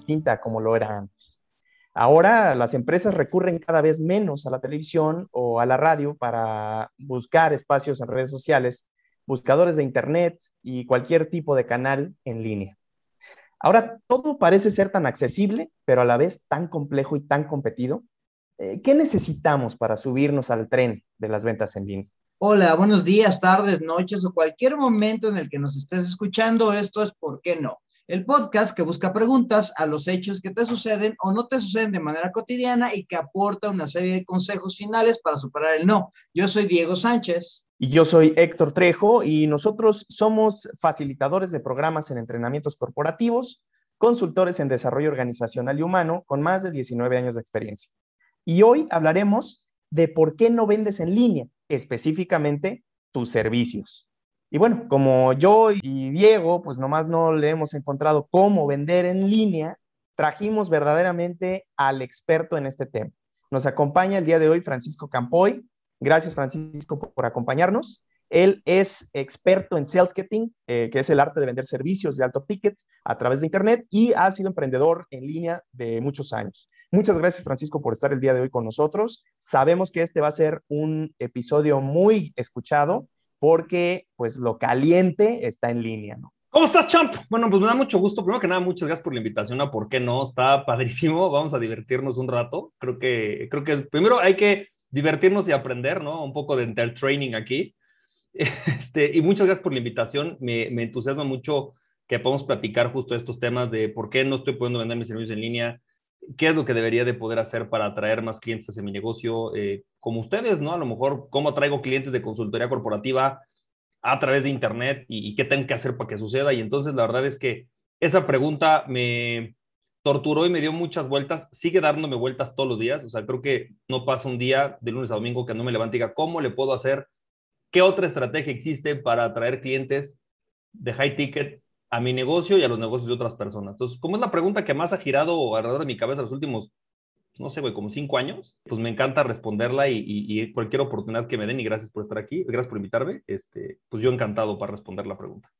distinta como lo era antes. Ahora las empresas recurren cada vez menos a la televisión o a la radio para buscar espacios en redes sociales, buscadores de Internet y cualquier tipo de canal en línea. Ahora todo parece ser tan accesible, pero a la vez tan complejo y tan competido. Eh, ¿Qué necesitamos para subirnos al tren de las ventas en línea? Hola, buenos días, tardes, noches o cualquier momento en el que nos estés escuchando. Esto es ¿Por qué no? El podcast que busca preguntas a los hechos que te suceden o no te suceden de manera cotidiana y que aporta una serie de consejos finales para superar el no. Yo soy Diego Sánchez. Y yo soy Héctor Trejo y nosotros somos facilitadores de programas en entrenamientos corporativos, consultores en desarrollo organizacional y humano con más de 19 años de experiencia. Y hoy hablaremos de por qué no vendes en línea, específicamente tus servicios. Y bueno, como yo y Diego, pues nomás no le hemos encontrado cómo vender en línea, trajimos verdaderamente al experto en este tema. Nos acompaña el día de hoy Francisco Campoy. Gracias, Francisco, por acompañarnos. Él es experto en sales getting, eh, que es el arte de vender servicios de alto ticket a través de Internet y ha sido emprendedor en línea de muchos años. Muchas gracias, Francisco, por estar el día de hoy con nosotros. Sabemos que este va a ser un episodio muy escuchado porque pues lo caliente está en línea, ¿no? ¿Cómo estás, Champ? Bueno, pues me da mucho gusto. Primero que nada, muchas gracias por la invitación a ¿Por qué no? Está padrísimo. Vamos a divertirnos un rato. Creo que, creo que primero hay que divertirnos y aprender, ¿no? Un poco de training aquí. Este, y muchas gracias por la invitación. Me, entusiasma mucho que podamos platicar justo estos temas de por qué no estoy pudiendo vender mis servicios en línea, qué es lo que debería de poder hacer para atraer más clientes hacia mi negocio, eh, como ustedes, ¿no? A lo mejor, cómo traigo clientes de consultoría corporativa a través de Internet y, qué tengo que hacer para que suceda. Y entonces la verdad es que esa pregunta me torturó y me dio muchas vueltas, sigue dándome vueltas todos los días. O sea, creo que no pasa un día de lunes a domingo que no me levante y diga, ¿cómo le puedo hacer ¿Qué otra estrategia existe para atraer clientes de high ticket a mi negocio y a los negocios de otras personas? Entonces, como es la pregunta que más ha girado alrededor de mi cabeza los últimos, no sé, güey, como cinco años, pues me encanta responderla y, cualquier oportunidad que me den y gracias por estar aquí, gracias por invitarme, este, pues yo encantado para responder la pregunta.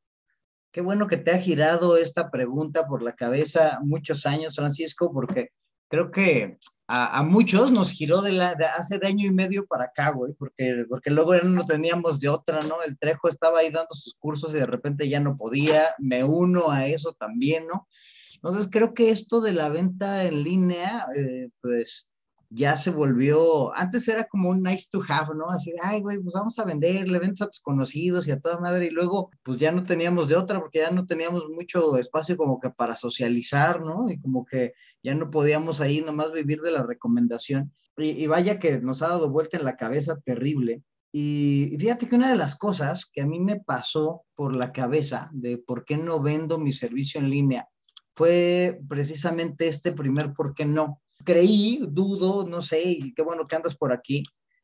Qué bueno que te ha girado esta pregunta por la cabeza muchos años, Francisco, porque creo que a, muchos nos giró de, la, hace de año y medio para acá, güey, porque, porque luego ya no teníamos de otra, ¿no? El Trejo estaba ahí dando sus cursos y de repente ya no podía, me uno a eso también, ¿no? Entonces creo que esto de la venta en línea, eh, pues ya se volvió, antes era como un nice to have, ¿no? Así de, ay, güey, pues vamos a venderle, ventas a tus conocidos y a toda madre, y luego, pues ya no teníamos de otra, porque ya no teníamos mucho espacio como que para socializar, ¿no? Y como que ya no podíamos ahí nomás vivir de la recomendación. Y, vaya que nos ha dado vuelta en la cabeza terrible. Y, y fíjate que una de las cosas que a mí me pasó por la cabeza de por qué no vendo mi servicio en línea fue precisamente este primer por qué no creí, dudo, no sé, y qué bueno que andas por aquí,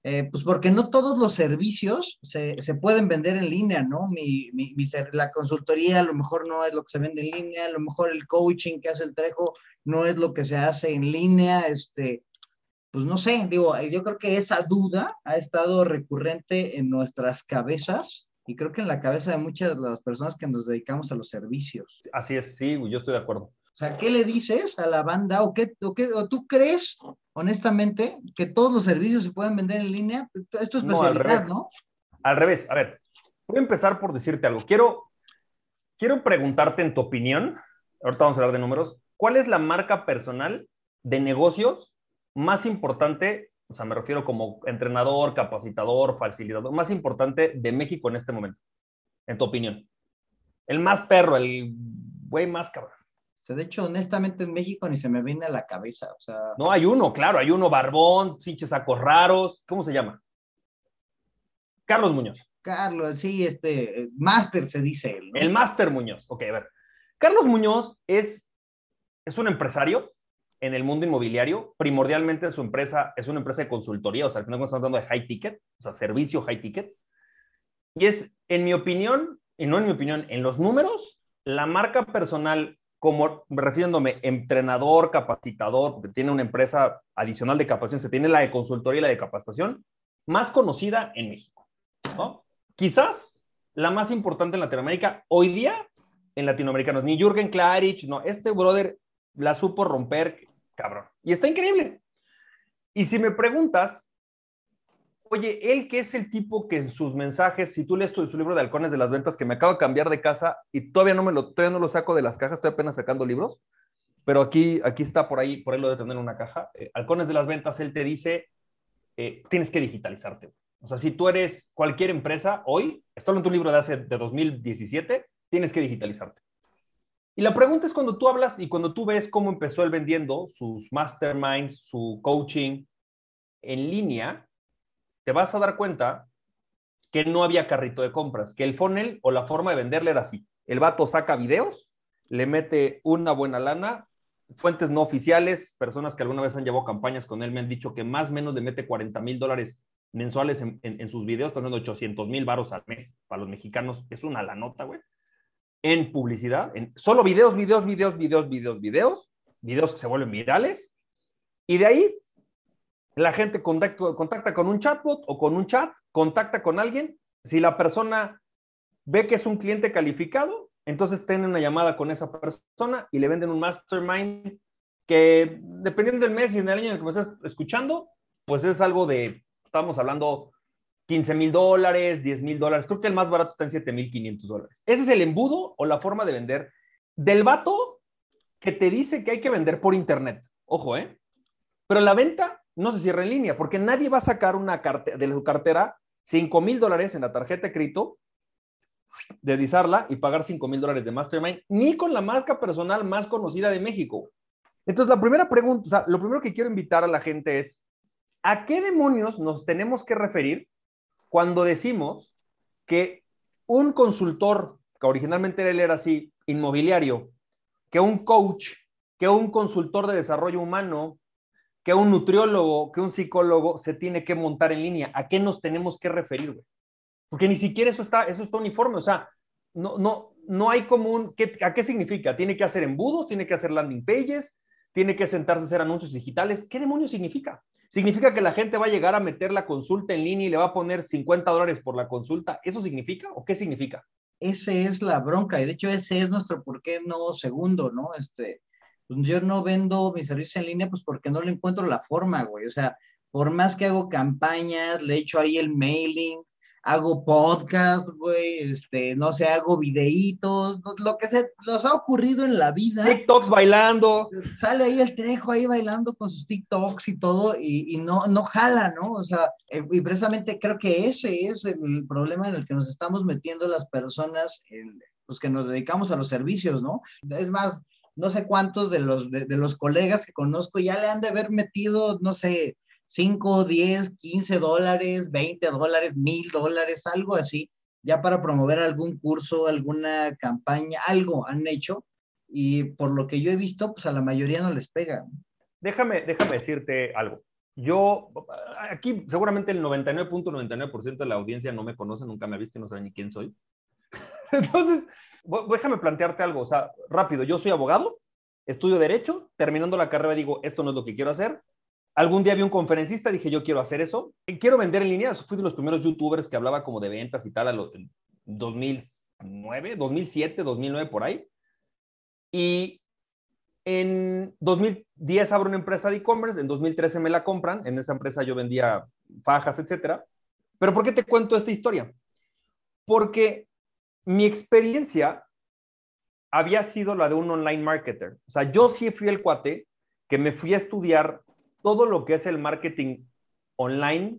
eh, pues porque no todos los servicios se, se pueden vender en línea, ¿no? Mi, mi, la consultoría a lo mejor no es lo que se vende en línea, a lo mejor el coaching que hace el Trejo no es lo que se hace en línea, este, pues no sé, digo, yo creo que esa duda ha estado recurrente en nuestras cabezas y creo que en la cabeza de muchas de las personas que nos dedicamos a los servicios. Así es, sí, yo estoy de acuerdo. O sea, ¿qué le dices a la banda o, qué, o, qué, o tú crees, honestamente, que todos los servicios se pueden vender en línea? Esto es especialidad, ¿no? Al revés. A ver, voy a empezar por decirte algo. Quiero, quiero preguntarte en tu opinión, ahorita vamos a hablar de números, ¿cuál es la marca personal de negocios más importante, o sea, me refiero como entrenador, capacitador, facilitador, más importante de México en este momento, en tu opinión? El más perro, el güey más cabrón de hecho, honestamente en México ni se me viene a la cabeza. O sea... No, hay uno, claro, hay uno barbón, pinches sacos raros. ¿Cómo se llama? Carlos Muñoz. Carlos, sí, este, Máster se dice él. El Máster Muñoz. Ok, a ver. Carlos Muñoz es, es un empresario en el mundo inmobiliario. Primordialmente su empresa es una empresa de consultoría, o sea, al final estamos hablando de high ticket, o sea, servicio high ticket. Y es, en mi opinión, y no en mi opinión, en los números, la marca personal como refiriéndome entrenador, capacitador, tiene una empresa adicional de capacitación, se tiene la de consultoría y la de capacitación, más conocida en México. ¿no? Quizás la más importante en Latinoamérica hoy día en latinoamericanos, ni Jürgen Klarich, no, este brother la supo romper, cabrón. Y está increíble. Y si me preguntas, oye, él que es el tipo que en sus mensajes, si tú lees su, libro de halcones de las ventas, que me acabo de cambiar de casa y todavía no me lo, todavía no lo saco de las cajas, estoy apenas sacando libros, pero aquí, aquí está por ahí, por él lo de tener una caja. Eh, halcones de las ventas, él te dice, eh, tienes que digitalizarte. O sea, si tú eres cualquier empresa hoy, esto en tu libro de hace de 2017, tienes que digitalizarte. Y la pregunta es cuando tú hablas y cuando tú ves cómo empezó él vendiendo sus masterminds, su coaching en línea, te vas a dar cuenta que no había carrito de compras, que el funnel o la forma de venderle era así. El vato saca videos, le mete una buena lana, fuentes no oficiales, personas que alguna vez han llevado campañas con él me han dicho que más o menos le mete 40 mil dólares mensuales en, sus videos, teniendo 800 mil varos al mes para los mexicanos, es una la nota, güey en publicidad, solo videos, videos, videos, videos, videos, videos, videos que se vuelven virales. Y de ahí la gente contacta, contacta con un chatbot o con un chat, contacta con alguien. Si la persona ve que es un cliente calificado, entonces tienen una llamada con esa persona y le venden un mastermind que dependiendo del mes y en el año en el que me estás escuchando, pues es algo de, estamos hablando 15 mil dólares, 10 mil dólares. Creo que el más barato está en 7 mil 500 dólares. Ese es el embudo o la forma de vender del vato que te dice que hay que vender por internet. Ojo, ¿eh? Pero la venta no se cierra en línea porque nadie va a sacar una de su cartera 5 mil dólares en la tarjeta de crédito, deslizarla y pagar 5 mil dólares de Mastermind, ni con la marca personal más conocida de México. Entonces, la primera pregunta, o sea, lo primero que quiero invitar a la gente es, ¿a qué demonios nos tenemos que referir cuando decimos que un consultor, que originalmente él era así, inmobiliario, que un coach, que un consultor de desarrollo humano, que un nutriólogo, que un psicólogo se tiene que montar en línea. ¿A qué nos tenemos que referir, Porque ni siquiera eso está, eso está uniforme. O sea, no, no, no hay común. ¿A qué significa? ¿Tiene que hacer embudos? ¿Tiene que hacer landing pages? ¿Tiene que sentarse a hacer anuncios digitales? ¿Qué demonios significa? ¿Significa que la gente va a llegar a meter la consulta en línea y le va a poner 50 dólares por la consulta? ¿Eso significa o qué significa? Ese es la bronca y de hecho ese es nuestro por qué no segundo, ¿no? Este, pues, yo no vendo mi servicio en línea pues porque no le encuentro la forma, güey. O sea, por más que hago campañas, le echo ahí el mailing, hago podcast, güey, este, no sé, hago videitos, lo que se nos ha ocurrido en la vida. TikToks bailando. Sale ahí el trejo ahí bailando con sus TikToks y todo, y, no, no jala, ¿no? O sea, eh, y precisamente creo que ese es el problema en el que nos estamos metiendo las personas, en, pues que nos dedicamos a los servicios, ¿no? Es más, no sé cuántos de los, de los colegas que conozco ya le han de haber metido, no sé, 5, 10, 15 dólares, 20 dólares, mil dólares, algo así, ya para promover algún curso, alguna campaña, algo han hecho y por lo que yo he visto, pues a la mayoría no les pega. Déjame, déjame decirte algo. Yo, aquí seguramente el 99.99% de la audiencia no me conoce, nunca me ha visto y no sabe ni quién soy. Entonces, déjame plantearte algo, o sea, rápido, yo soy abogado, estudio derecho, terminando la carrera digo, esto no es lo que quiero hacer, Algún día vi un conferencista, dije, yo quiero hacer eso. Quiero vender en línea. Fui de los primeros youtubers que hablaba como de ventas y tal, a los 2009, 2007, 2009, por ahí. Y en 2010 abro una empresa de e-commerce, en 2013 me la compran, en esa empresa yo vendía fajas, etcétera. Pero ¿por qué te cuento esta historia? Porque mi experiencia había sido la de un online marketer. O sea, yo sí fui el cuate que me fui a estudiar todo lo que es el marketing online,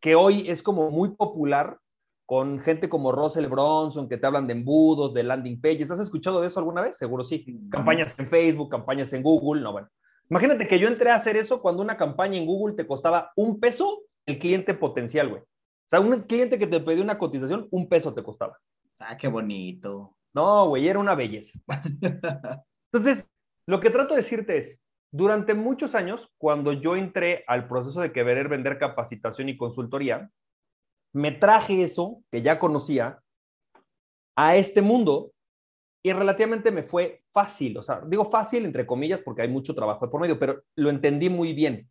que hoy es como muy popular con gente como Russell Bronson, que te hablan de embudos, de landing pages. ¿Has escuchado de eso alguna vez? Seguro sí. Campañas en Facebook, campañas en Google, no, bueno. Imagínate que yo entré a hacer eso cuando una campaña en Google te costaba un peso el cliente potencial, güey. O sea, un cliente que te pidió una cotización, un peso te costaba. Ah, qué bonito. No, güey, era una belleza. Entonces, lo que trato de decirte es, durante muchos años, cuando yo entré al proceso de querer vender capacitación y consultoría, me traje eso que ya conocía a este mundo y relativamente me fue fácil. O sea, digo fácil entre comillas porque hay mucho trabajo por medio, pero lo entendí muy bien.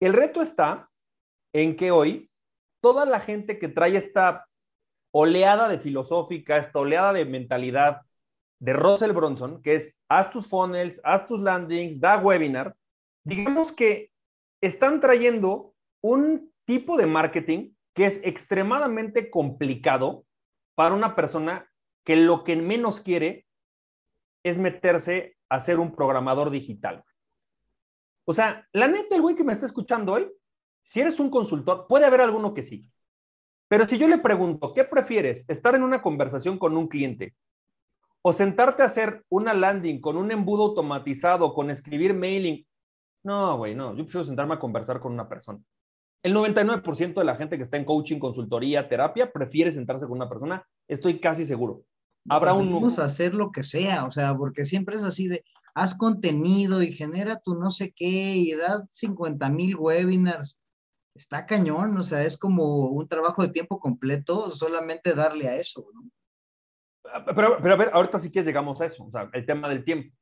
El reto está en que hoy toda la gente que trae esta oleada de filosófica, esta oleada de mentalidad de Russell Bronson, que es haz tus funnels, haz tus landings, da webinars, digamos que están trayendo un tipo de marketing que es extremadamente complicado para una persona que lo que menos quiere es meterse a ser un programador digital. O sea, la neta, el güey que me está escuchando hoy, si eres un consultor, puede haber alguno que sí. Pero si yo le pregunto, ¿qué prefieres? ¿Estar en una conversación con un cliente o sentarte a hacer una landing con un embudo automatizado, con escribir mailing? No, güey, no. Yo prefiero sentarme a conversar con una persona. El 99% de la gente que está en coaching, consultoría, terapia, prefiere sentarse con una persona. Estoy casi seguro. Habrá un... Vamos a hacer lo que sea, o sea, porque siempre es así de, haz contenido y genera tu no sé qué y da 50 mil webinars. Está cañón, o sea, es como un trabajo de tiempo completo solamente darle a eso, ¿no? Ah, pero, pero a ver, ahorita sí que llegamos a eso, o sea, el tema del tiempo.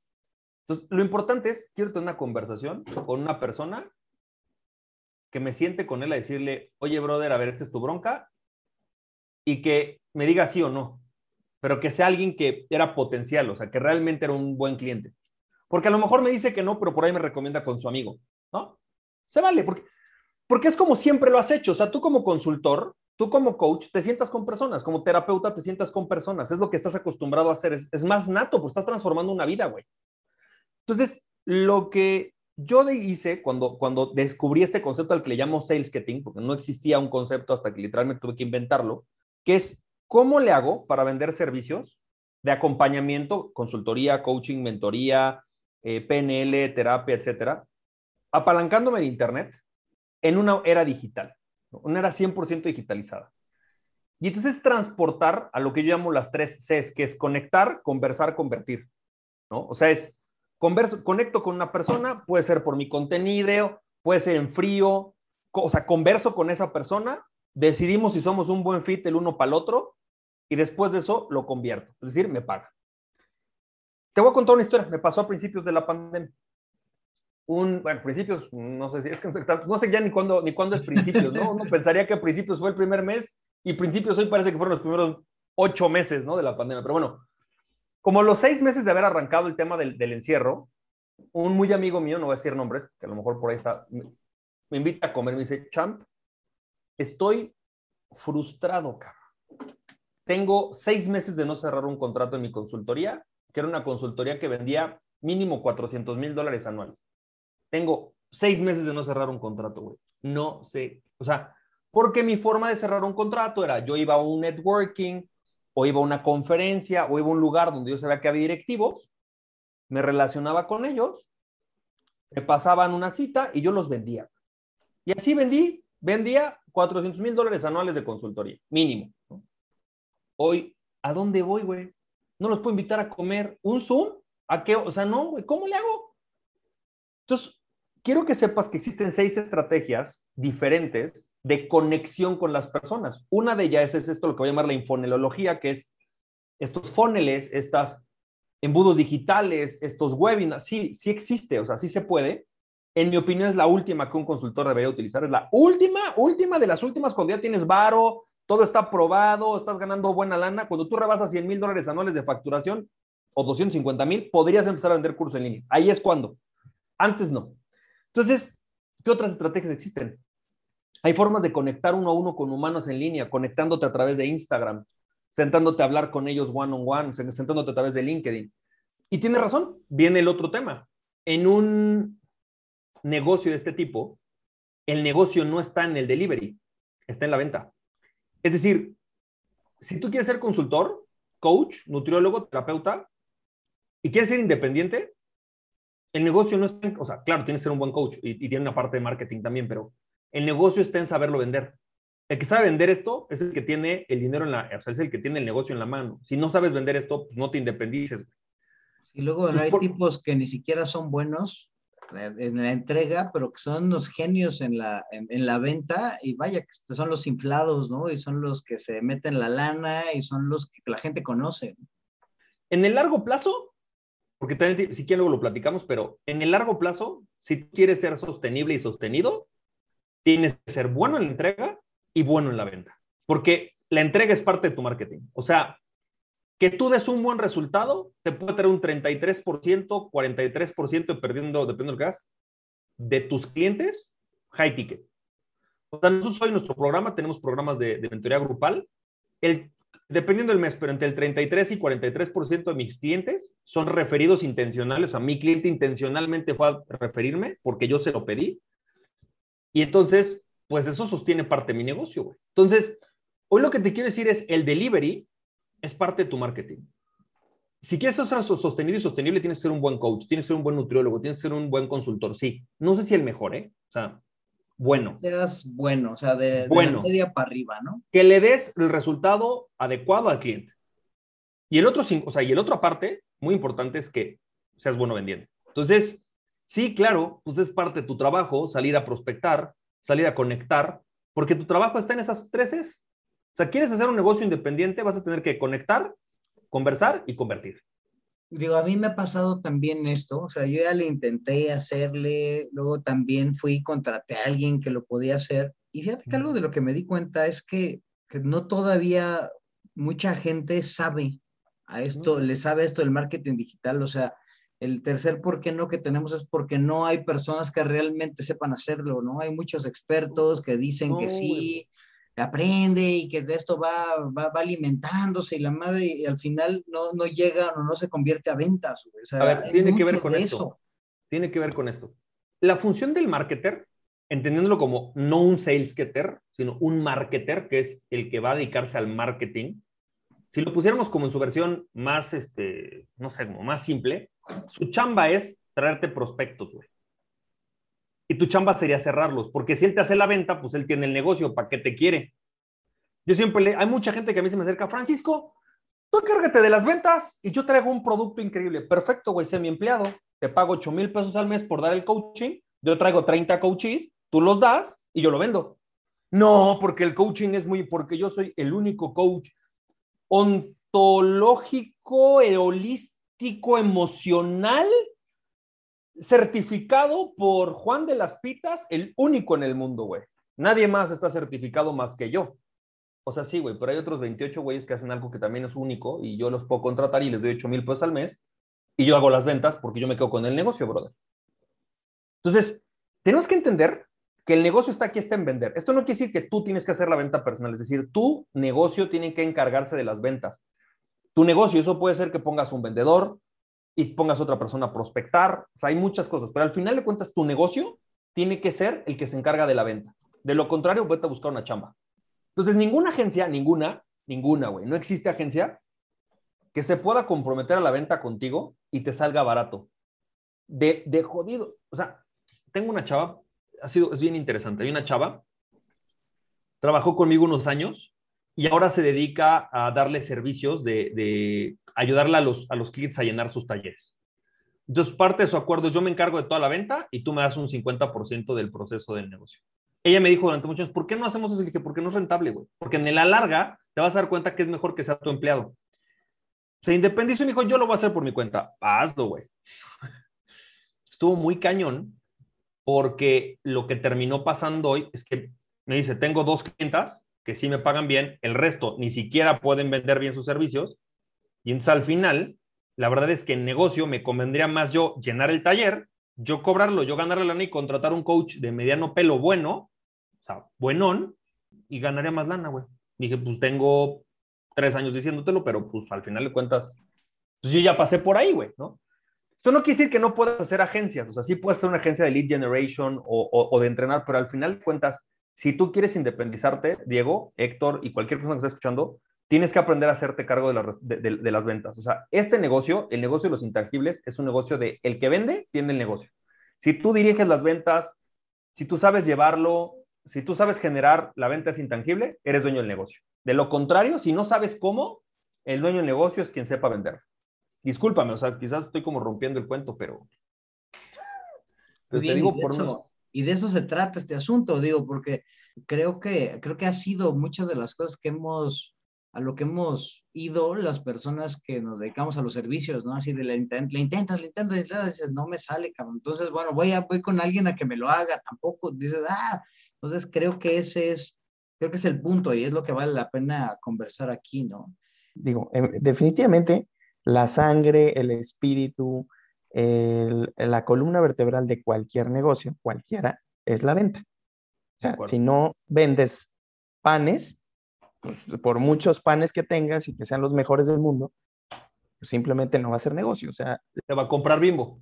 Entonces, lo importante es, quiero tener una conversación con una persona que me siente con él a decirle, oye, brother, a ver, esta es tu bronca, y que me diga sí o no pero que sea alguien que era potencial, o sea, que realmente era un buen cliente. Porque a lo mejor me dice que no, pero por ahí me recomienda con su amigo, ¿no? Se vale, porque, porque es como siempre lo has hecho. O sea, tú como consultor, tú como coach, te sientas con personas, como terapeuta, te sientas con personas. Es lo que estás acostumbrado a hacer. Es, es más nato, pues estás transformando una vida, güey. Entonces, lo que yo hice cuando, cuando descubrí este concepto al que le llamo sales getting, porque no existía un concepto hasta que literalmente tuve que inventarlo, que es ¿Cómo le hago para vender servicios de acompañamiento, consultoría, coaching, mentoría, eh, PNL, terapia, etcétera, apalancándome de Internet en una era digital, una era 100% digitalizada? Y entonces transportar a lo que yo llamo las tres Cs, que es conectar, conversar, convertir. ¿no? O sea, es converso, conecto con una persona, puede ser por mi contenido, puede ser en frío, o sea, converso con esa persona decidimos si somos un buen fit el uno para el otro y después de eso lo convierto, es decir, me paga. Te voy a contar una historia, me pasó a principios de la pandemia. Un, bueno, principios, no sé si es que no sé ya ni cuándo ni cuándo es principios, ¿no? Uno pensaría que principios fue el primer mes y principios hoy parece que fueron los primeros ocho meses, ¿no? De la pandemia. Pero bueno, como los seis meses de haber arrancado el tema del, del encierro, un muy amigo mío, no voy a decir nombres, que a lo mejor por ahí está, me, me invita a comer, me dice, Champ, estoy frustrado, cabrón. Tengo seis meses de no cerrar un contrato en mi consultoría, que era una consultoría que vendía mínimo 400 mil dólares anuales. Tengo seis meses de no cerrar un contrato, güey. No sé, o sea, porque mi forma de cerrar un contrato era, yo iba a un networking, o iba a una conferencia, o iba a un lugar donde yo sabía que había directivos, me relacionaba con ellos, me pasaban una cita y yo los vendía. Y así vendí, vendía 400 mil dólares anuales de consultoría, mínimo. Hoy, ¿a dónde voy, güey? No los puedo invitar a comer. ¿Un Zoom? ¿A qué? O sea, no, güey, ¿cómo le hago? Entonces, quiero que sepas que existen seis estrategias diferentes de conexión con las personas. Una de ellas es esto, lo que voy a llamar la infonelología, que es estos fóneles, estas embudos digitales, estos webinars. Sí, sí existe, o sea, sí se puede, en mi opinión, es la última que un consultor debería utilizar. Es la última, última de las últimas cuando ya tienes varo, todo está probado, estás ganando buena lana. Cuando tú rebasas 100 mil dólares anuales de facturación o 250 mil, podrías empezar a vender cursos en línea. Ahí es cuando. Antes no. Entonces, ¿qué otras estrategias existen? Hay formas de conectar uno a uno con humanos en línea, conectándote a través de Instagram, sentándote a hablar con ellos one on one, sentándote a través de LinkedIn. Y tiene razón, viene el otro tema. En un negocio de este tipo, el negocio no está en el delivery, está en la venta. Es decir, si tú quieres ser consultor, coach, nutriólogo, terapeuta, y quieres ser independiente, el negocio no está en, o sea, claro, tienes que ser un buen coach y, tiene una parte de marketing también, pero el negocio está en saberlo vender. El que sabe vender esto es el que tiene el dinero en la, o sea, es el que tiene el negocio en la mano. Si no sabes vender esto, pues no te independices. Y luego hay tipos que ni siquiera son buenos en la entrega, pero que son los genios en la, en, la venta y vaya, que son los inflados, ¿no? Y son los que se meten la lana y son los que la gente conoce. En el largo plazo, porque también si quieren luego lo platicamos, pero en el largo plazo, si quieres ser sostenible y sostenido, tienes que ser bueno en la entrega y bueno en la venta, porque la entrega es parte de tu marketing. O sea, que tú des un buen resultado, te puede tener un 33%, 43% dependiendo, dependiendo del hagas, de tus clientes, high ticket. O sea, nosotros hoy nuestro programa tenemos programas de, de mentoría grupal. El, dependiendo del mes, pero entre el 33 y 43% de mis clientes son referidos intencionales. O sea, mi cliente intencionalmente fue a referirme porque yo se lo pedí. Y entonces, pues eso sostiene parte de mi negocio. Entonces, hoy lo que te quiero decir es el delivery es parte de tu marketing. Si quieres ser sostenido y sostenible, tienes que ser un buen coach, tienes que ser un buen nutriólogo, tienes que ser un buen consultor. Sí, no sé si el mejor, ¿eh? O sea, bueno. Seas bueno, o sea, de, bueno. de media para arriba, ¿no? Que le des el resultado adecuado al cliente. Y el otro, o sea, y el otro aparte, muy importante, es que seas bueno vendiendo. Entonces, sí, claro, pues es parte de tu trabajo salir a prospectar, salir a conectar, porque tu trabajo está en esas tres es. O sea, quieres hacer un negocio independiente, vas a tener que conectar, conversar y convertir. Digo, a mí me ha pasado también esto, o sea, yo ya le intenté hacerle, luego también fui contraté a alguien que lo podía hacer. Y fíjate que algo de lo que me di cuenta es que, que no todavía mucha gente sabe a esto, le sabe esto del marketing digital, o sea, el tercer por qué no que tenemos es porque no hay personas que realmente sepan hacerlo, ¿no? Hay muchos expertos que dicen que sí, aprende y que de esto va, va, va, alimentándose y la madre y al final no, no llega o no se convierte a ventas. O sea, a ver, tiene que ver con esto. Eso. Tiene que ver con esto. La función del marketer, entendiéndolo como no un sales getter, sino un marketer, que es el que va a dedicarse al marketing, si lo pusiéramos como en su versión más, este, no sé, como más simple, su chamba es traerte prospectos, güey y tu chamba sería cerrarlos, porque si él te hace la venta, pues él tiene el negocio, ¿para qué te quiere? Yo siempre le, hay mucha gente que a mí se me acerca, Francisco, tú cárgate de las ventas y yo traigo un producto increíble. Perfecto, güey, sé mi empleado, te pago 8 mil pesos al mes por dar el coaching, yo traigo 30 coaches, tú los das y yo lo vendo. No, porque el coaching es muy, porque yo soy el único coach ontológico, holístico, emocional certificado por Juan de las Pitas, el único en el mundo, güey. Nadie más está certificado más que yo. O sea, sí, güey, pero hay otros 28 güeyes que hacen algo que también es único y yo los puedo contratar y les doy 8 mil pesos al mes y yo hago las ventas porque yo me quedo con el negocio, brother. Entonces, tenemos que entender que el negocio está aquí, está en vender. Esto no quiere decir que tú tienes que hacer la venta personal, es decir, tu negocio tiene que encargarse de las ventas. Tu negocio, eso puede ser que pongas un vendedor, y pongas a otra persona a prospectar. O sea, hay muchas cosas, pero al final de cuentas tu negocio tiene que ser el que se encarga de la venta. De lo contrario, vete a buscar una chamba. Entonces, ninguna agencia, ninguna, ninguna, güey, no existe agencia que se pueda comprometer a la venta contigo y te salga barato. De, de jodido. O sea, tengo una chava, ha sido, es bien interesante. Hay una chava, trabajó conmigo unos años y ahora se dedica a darle servicios de, de ayudarle a los, a los clientes a llenar sus talleres. Entonces, parte de su acuerdo es yo me encargo de toda la venta y tú me das un 50% del proceso del negocio. Ella me dijo durante muchos años, ¿por qué no hacemos eso? Y dije, porque no es rentable, güey. Porque en la larga te vas a dar cuenta que es mejor que sea tu empleado. Se independizó y me dijo, yo lo voy a hacer por mi cuenta. Hazlo, güey. Estuvo muy cañón porque lo que terminó pasando hoy es que me dice, tengo dos clientas que sí me pagan bien, el resto ni siquiera pueden vender bien sus servicios y entonces al final, la verdad es que en negocio me convendría más yo llenar el taller, yo cobrarlo, yo ganar la lana y contratar un coach de mediano pelo bueno, o sea, buenón, y ganaría más lana, güey. Dije, pues tengo tres años diciéndotelo, pero pues al final de cuentas, pues yo ya pasé por ahí, güey, ¿no? Esto no quiere decir que no puedas hacer agencias, o sea, sí puedes hacer una agencia de lead generation o, o de entrenar, pero al final de cuentas, si tú quieres independizarte, Diego, Héctor y cualquier persona que esté escuchando, tienes que aprender a hacerte cargo de, las ventas. O sea, este negocio, el negocio de los intangibles, es un negocio de el que vende, tiene el negocio. Si tú diriges las ventas, si tú sabes llevarlo, si tú sabes generar la venta es intangible, eres dueño del negocio. De lo contrario, si no sabes cómo, el dueño del negocio es quien sepa vender. Discúlpame, o sea, quizás estoy como rompiendo el cuento, pero... te digo por eso, Y de eso se trata este asunto, digo, porque creo que, creo que ha sido muchas de las cosas que hemos a lo que hemos ido las personas que nos dedicamos a los servicios, ¿no? Así de le, intent, le intentas, le intentas, le intentas, dices, no me sale, cabrón. Entonces, bueno, voy, a, voy con alguien a que me lo haga, tampoco, dices, ah, entonces creo que ese es, creo que es el punto y es lo que vale la pena conversar aquí, ¿no? digo, em, definitivamente la sangre, el espíritu, la columna vertebral de cualquier negocio, cualquiera, es la venta. O sea, si no vendes panes, pues, por muchos panes que tengas y que sean los mejores del mundo, pues, simplemente no va a ser negocio. O sea, te va a comprar bimbo.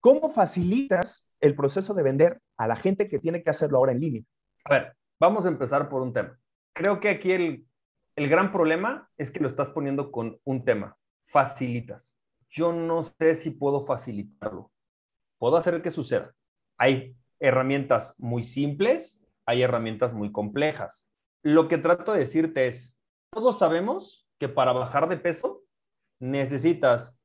¿Cómo facilitas el proceso de vender a la gente que tiene que hacerlo ahora en línea? A ver, vamos a empezar por un tema. Creo que aquí el, el gran problema es que lo estás poniendo con un tema. Facilitas. Yo no sé si puedo facilitarlo. Puedo hacer que suceda. Hay herramientas muy simples, hay herramientas muy complejas. Lo que trato de decirte es, todos sabemos que para bajar de peso necesitas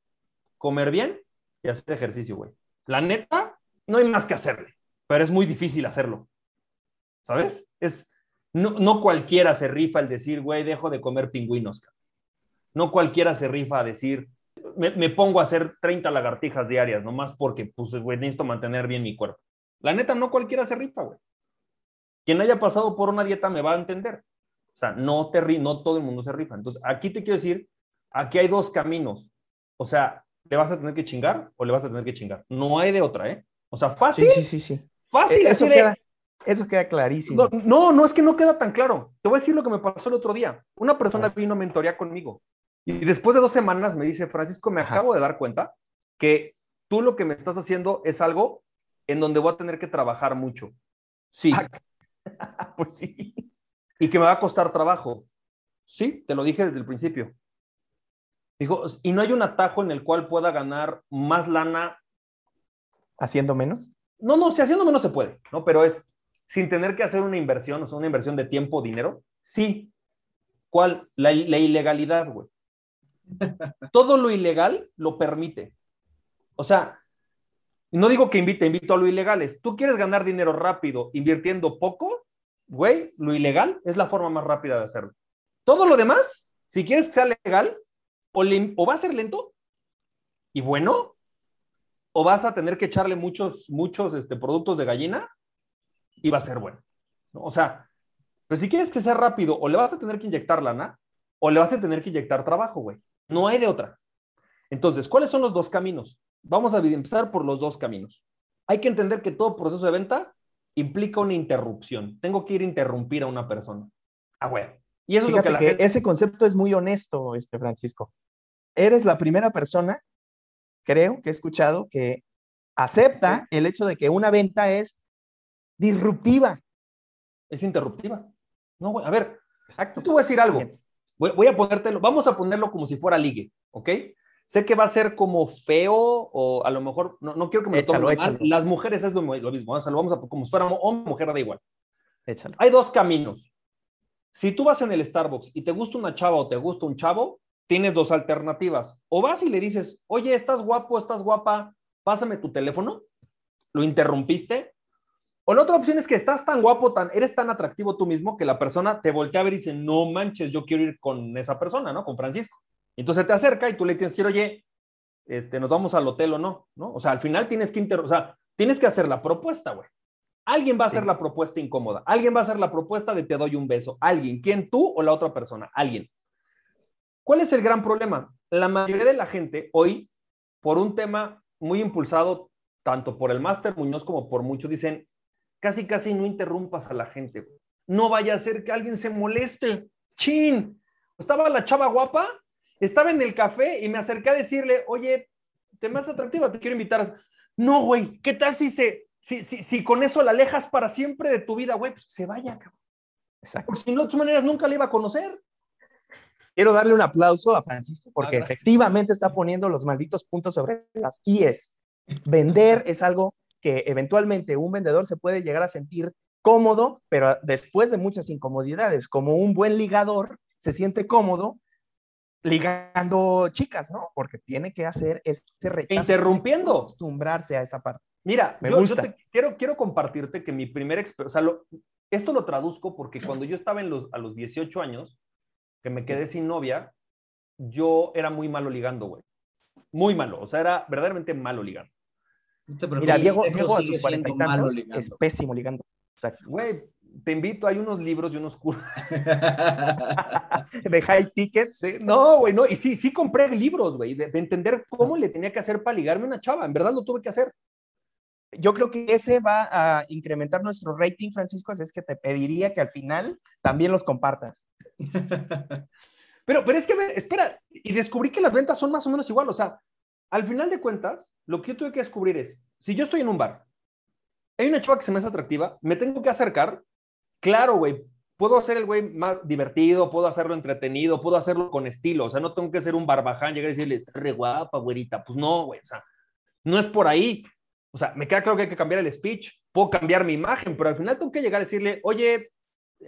comer bien y hacer ejercicio, güey. La neta, no hay más que hacerle, pero es muy difícil hacerlo. ¿Sabes? Es, no, cualquiera se rifa el decir, güey, dejo de comer pingüinos. No cualquiera se rifa a decir, me, pongo a hacer 30 lagartijas diarias, nomás porque, pues, güey, necesito mantener bien mi cuerpo. La neta, no cualquiera se rifa, güey. Quien haya pasado por una dieta me va a entender. O sea, no, te no todo el mundo se rifa. Entonces, aquí te quiero decir, aquí hay dos caminos. O sea, ¿le vas a tener que chingar o le vas a tener que chingar? No hay de otra, ¿eh? O sea, fácil. Sí, sí, sí. Fácil. E, eso, queda, eso queda clarísimo. No, no, es que no queda tan claro. Te voy a decir lo que me pasó el otro día. Una persona vino a mentorear conmigo y después de dos semanas me dice, Francisco, me acabo de dar cuenta que tú lo que me estás haciendo es algo en donde voy a tener que trabajar mucho. Sí. pues sí. Y que me va a costar trabajo. Sí, te lo dije desde el principio. Dijo, ¿y no hay un atajo en el cual pueda ganar más lana? ¿Haciendo menos? No, no, si haciendo menos se puede, ¿no? Pero es sin tener que hacer una inversión, o sea, una inversión de tiempo, dinero. Sí. ¿Cuál? La, la ilegalidad, güey. Todo lo ilegal lo permite. O sea, no digo que invite, invito a lo ilegal. Tú quieres ganar dinero rápido invirtiendo poco, güey, lo ilegal es la forma más rápida de hacerlo. Todo lo demás, si quieres que sea legal, o, va a ser lento y bueno, o vas a tener que echarle muchos, muchos este, productos de gallina y va a ser bueno. O sea, pero si quieres que sea rápido, o le vas a tener que inyectar lana, o le vas a tener que inyectar trabajo, güey. No hay de otra. Entonces, ¿cuáles son los dos caminos? Vamos a empezar por los dos caminos. Hay que entender que todo proceso de venta implica una interrupción. Tengo que ir a interrumpir a una persona. Ah, güey. Y eso es lo que, ese concepto es muy honesto, este Francisco. Eres la primera persona, creo, que he escuchado que acepta el hecho de que una venta es disruptiva. Es interruptiva. No, güey, a ver, Exacto. Yo te voy a decir algo. Voy, voy, a ponértelo, vamos a ponerlo como si fuera ligue, ¿ok? Sé que va a ser como feo o a lo mejor, no, quiero que me lo mal. Las mujeres es lo, mismo, o sea, lo vamos a, como si fuera hombre mujer, da igual. Échalo. Hay dos caminos. Si tú vas en el Starbucks y te gusta una chava o te gusta un chavo, tienes dos alternativas. O vas y le dices, oye, estás guapo, estás guapa, pásame tu teléfono. Lo interrumpiste. O la otra opción es que estás tan guapo, tan, eres tan atractivo tú mismo que la persona te voltea a ver y dice, no manches, yo quiero ir con esa persona, ¿no? Con Francisco. Entonces te acerca y tú le tienes que decir, oye, este, nos vamos al hotel o no, ¿no? O sea, al final tienes que, inter o sea, tienes que hacer la propuesta, güey. Alguien va a hacer la propuesta incómoda. Alguien va a hacer la propuesta de te doy un beso. Alguien. ¿Quién? ¿Tú o la otra persona? Alguien. ¿Cuál es el gran problema? La mayoría de la gente hoy, por un tema muy impulsado tanto por el máster Muñoz como por muchos, dicen, casi, casi no interrumpas a la gente. No vaya a ser que alguien se moleste. Chin. Estaba la chava guapa estaba en el café y me acerqué a decirle, oye, te más atractiva, te quiero invitar. No, güey, ¿qué tal si se, si, si, si con eso la alejas para siempre de tu vida, güey? Pues se vaya, cabrón. Exacto. Porque si no, de todas maneras nunca le iba a conocer. Quiero darle un aplauso a Francisco porque efectivamente está poniendo los malditos puntos sobre las IES. Vender es algo que eventualmente un vendedor se puede llegar a sentir cómodo, pero después de muchas incomodidades, como un buen ligador se siente cómodo ligando chicas, ¿no? Porque tiene que hacer ese rechazo. Interrumpiendo. Acostumbrarse a esa parte. Mira, Me yo, gusta. quiero, quiero compartirte que mi primer experiencia, o sea, esto lo traduzco porque cuando yo estaba en los, a los 18 años, que me quedé sin novia, yo era muy malo ligando, güey. Muy malo, o sea, era verdaderamente malo ligando. Mira, Diego, Diego a sus 40 y tantos es pésimo ligando. Güey, te invito, hay unos libros y unos cursos. de high tickets. No, güey, no. Y sí, sí compré libros, güey, de, entender cómo le tenía que hacer para ligarme a una chava. En verdad lo tuve que hacer. Yo creo que ese va a incrementar nuestro rating, Francisco, así es que te pediría que al final también los compartas. Pero, pero es que, espera, y descubrí que las ventas son más o menos igual. O sea, al final de cuentas, lo que yo tuve que descubrir es, si yo estoy en un bar, hay una chava que se me hace atractiva, me tengo que acercar, claro, güey, puedo hacer el güey más divertido, puedo hacerlo entretenido, puedo hacerlo con estilo, o sea, no tengo que ser un barbaján, llegar y decirle, re guapa, güerita, pues no, güey, o sea, no es por ahí, o sea, me queda claro que hay que cambiar el speech, puedo cambiar mi imagen, pero al final tengo que llegar a decirle, oye,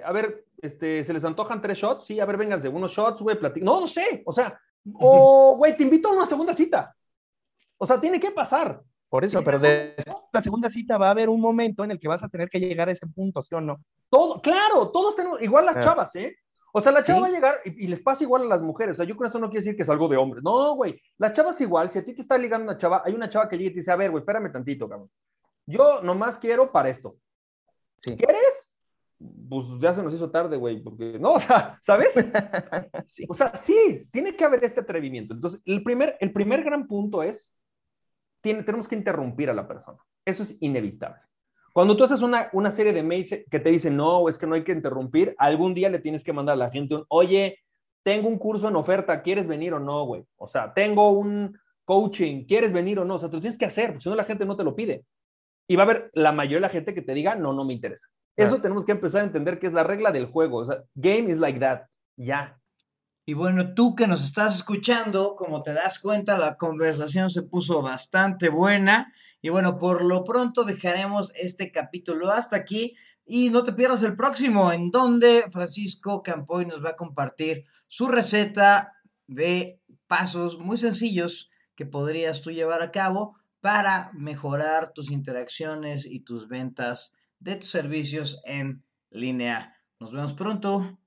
a ver, este, ¿se les antojan tres shots? Sí, a ver, vénganse, unos shots, güey, platic No, no sé, o sea, o, güey, te invito a una segunda cita. O sea, tiene que pasar. Por eso, pero de la segunda cita va a haber un momento en el que vas a tener que llegar a ese punto, ¿sí o no? Todo, claro, todos tenemos, igual las ah. chavas, ¿eh? O sea, la chava va a llegar y, les pasa igual a las mujeres. O sea, yo con eso no quiero decir que es algo de hombres. No, güey. Las chavas igual. Si a ti te está ligando una chava, hay una chava que llega y te dice, a ver, güey, espérame tantito, cabrón. Yo nomás quiero para esto. ¿Quieres? Pues ya se nos hizo tarde, güey, porque no, o sea, ¿sabes? O sea, sí, tiene que haber este atrevimiento. Entonces, el primer, el primer gran punto es tenemos que interrumpir a la persona. Eso es inevitable. Cuando tú haces una, una serie de mails que te dicen, no, es que no hay que interrumpir, algún día le tienes que mandar a la gente un, oye, tengo un curso en oferta, ¿quieres venir o no, güey? O sea, tengo un coaching, ¿quieres venir o no? O sea, te lo tienes que hacer, porque si no la gente no te lo pide. Y va a haber la mayoría de la gente que te diga, no, no me interesa. Eso tenemos que empezar a entender que es la regla del juego. O sea, game is like that. Ya. Y bueno, tú que nos estás escuchando, como te das cuenta, la conversación se puso bastante buena. Y bueno, por lo pronto dejaremos este capítulo hasta aquí. Y no te pierdas el próximo, en donde Francisco Campoy nos va a compartir su receta de pasos muy sencillos que podrías tú llevar a cabo para mejorar tus interacciones y tus ventas de tus servicios en línea. Nos vemos pronto.